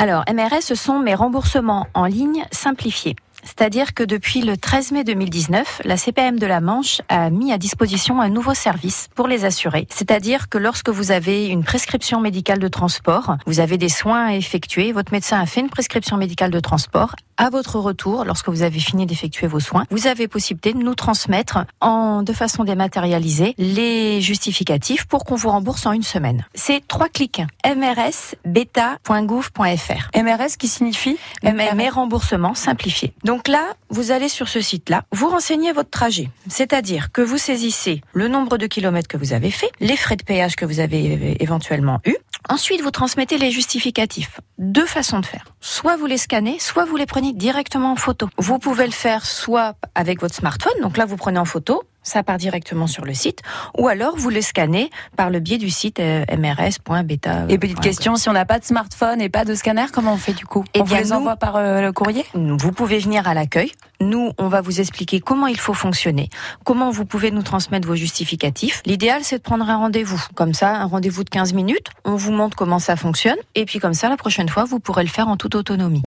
Alors, MRS, ce sont mes remboursements en ligne simplifiés. C'est-à-dire que depuis le 13 mai 2019, la CPM de la Manche a mis à disposition un nouveau service pour les assurés. C'est-à-dire que lorsque vous avez une prescription médicale de transport, vous avez des soins à effectuer, votre médecin a fait une prescription médicale de transport, à votre retour, lorsque vous avez fini d'effectuer vos soins, vous avez possibilité de nous transmettre en, de façon dématérialisée les justificatifs pour qu'on vous rembourse en une semaine. C'est trois clics. mrsbeta.gouv.fr. MRS qui signifie MRS remboursement simplifié. Donc là, vous allez sur ce site-là, vous renseignez votre trajet. C'est-à-dire que vous saisissez le nombre de kilomètres que vous avez fait, les frais de péage que vous avez éventuellement eus, Ensuite, vous transmettez les justificatifs. Deux façons de faire. Soit vous les scannez, soit vous les prenez directement en photo. Vous pouvez le faire soit avec votre smartphone, donc là vous prenez en photo, ça part directement sur le site, ou alors vous les scannez par le biais du site euh, mrs.beta. Et petite question, si on n'a pas de smartphone et pas de scanner, comment on fait du coup? Eh On vous les envoie par euh, le courrier? Vous pouvez venir à l'accueil. Nous, on va vous expliquer comment il faut fonctionner, comment vous pouvez nous transmettre vos justificatifs. L'idéal, c'est de prendre un rendez-vous. Comme ça, un rendez-vous de 15 minutes. On vous montre comment ça fonctionne. Et puis comme ça, la prochaine fois, vous pourrez le faire en toute autonomie.